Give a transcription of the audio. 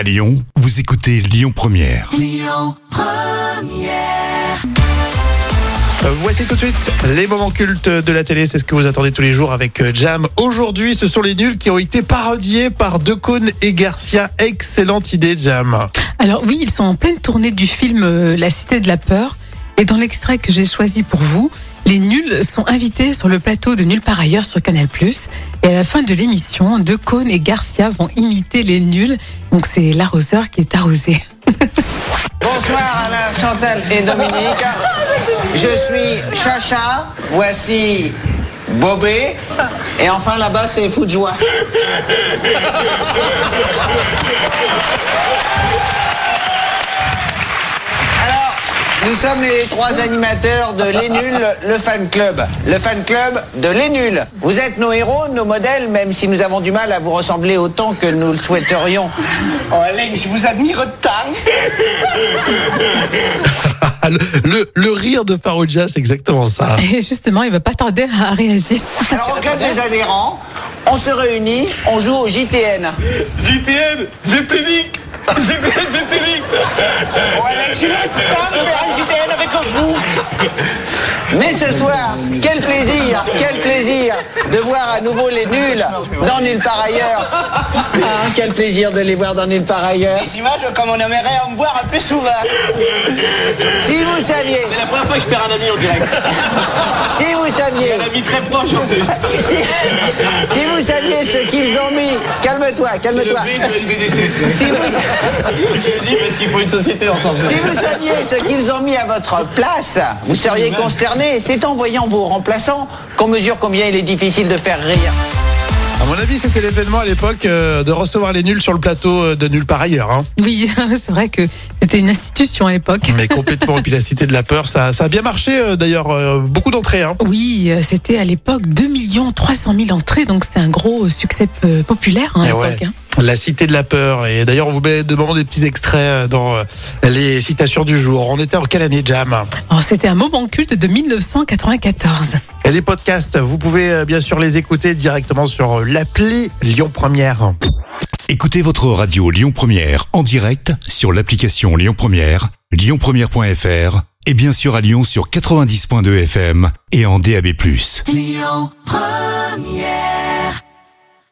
À Lyon, vous écoutez Lyon Première. Euh, Voici tout de suite les moments cultes de la télé, c'est ce que vous attendez tous les jours avec euh, Jam. Aujourd'hui, ce sont les nuls qui ont été parodiés par Decaune et Garcia. Excellente idée, Jam. Alors oui, ils sont en pleine tournée du film euh, La Cité de la Peur. Et dans l'extrait que j'ai choisi pour vous, les nuls sont invités sur le plateau de Nulle part ailleurs sur Canal+. Et à la fin de l'émission, Decaune et Garcia vont imiter les nuls. Donc c'est l'arroseur qui est arrosé. Bonsoir Alain, Chantal et Dominique. Je suis Chacha, voici Bobé. Et enfin là-bas c'est Fou nous sommes les trois animateurs de Les Nuls, le fan club. Le fan club de Les Nuls. Vous êtes nos héros, nos modèles, même si nous avons du mal à vous ressembler autant que nous le souhaiterions. Oh Alain, je vous admire tant. Le, le- le rire de Farouja, c'est exactement ça. Et justement, il va pas tarder à réagir. Alors au club des adhérents, on se réunit, on joue au JTN. JTN, nique. JTN, Alain, je suis content de avec vous? Mais ce soir, quel plaisir, quel plaisir de voir à nouveau les nuls dans Nulle part ailleurs. Ah, quel plaisir de les voir dans Nulle part ailleurs. Des images comme on aimerait en voir un peu souvent. Si vous saviez, C'est la première fois que je perds un ami en direct. si vous saviez, Un ami très proche en plus. si, si vous saviez ce qu'ils ont mis, calme-toi, calme-toi. Si vous, Je le dis parce qu'il faut une société ensemble. si vous saviez ce qu'ils ont mis à votre place, vous seriez consterné. C'est en voyant vos remplaçants qu'on mesure combien il est difficile de faire rire. À mon avis, c'était l'événement à l'époque euh, de recevoir les nuls sur le plateau euh, de Nulle part ailleurs. Hein. Oui, c'est vrai que c'était une institution à l'époque. Mais complètement. Et puis la Cité de la Peur, ça, ça a bien marché euh, d'ailleurs. beaucoup d'entrées. Hein. Oui, c'était à l'époque 2 300 000 entrées, donc c'était un gros succès populaire hein, à Eh ouais. La Cité de la Peur. Et d'ailleurs, on vous met de moments des petits extraits euh, dans euh, les citations du jour. On était en quelle année, Jam? Alors, C'était un moment culte de 1994. Et les podcasts, vous pouvez euh, bien sûr les écouter directement sur l'appli Lyon Première. Écoutez votre radio Lyon Première en direct sur l'application Lyon Première, lyonpremière.fr et bien sûr à Lyon sur 90.2 FM et en DAB+. Lyon Première